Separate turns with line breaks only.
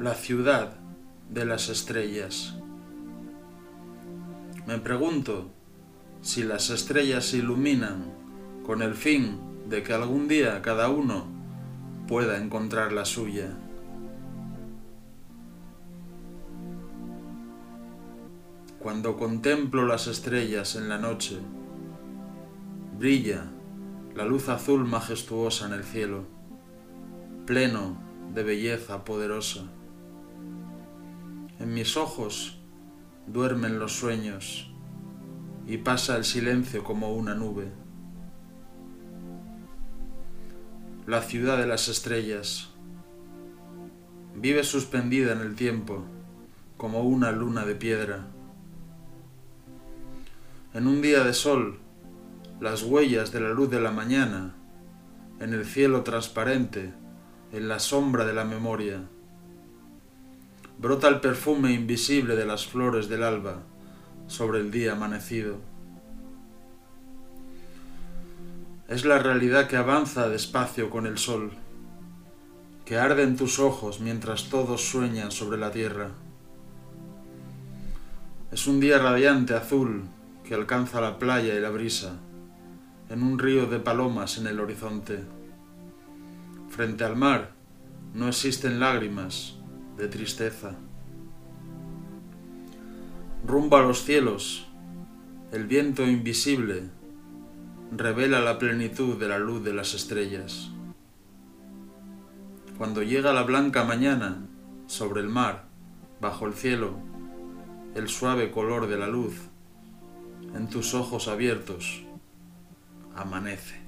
La ciudad de las estrellas. Me pregunto si las estrellas se iluminan con el fin de que algún día cada uno pueda encontrar la suya. Cuando contemplo las estrellas en la noche, brilla la luz azul majestuosa en el cielo, pleno de belleza poderosa. Mis ojos duermen los sueños y pasa el silencio como una nube. La ciudad de las estrellas vive suspendida en el tiempo como una luna de piedra. En un día de sol, las huellas de la luz de la mañana, en el cielo transparente, en la sombra de la memoria. Brota el perfume invisible de las flores del alba sobre el día amanecido. Es la realidad que avanza despacio con el sol, que arde en tus ojos mientras todos sueñan sobre la tierra. Es un día radiante azul que alcanza la playa y la brisa, en un río de palomas en el horizonte. Frente al mar no existen lágrimas de tristeza. Rumbo a los cielos, el viento invisible revela la plenitud de la luz de las estrellas. Cuando llega la blanca mañana sobre el mar, bajo el cielo, el suave color de la luz, en tus ojos abiertos, amanece.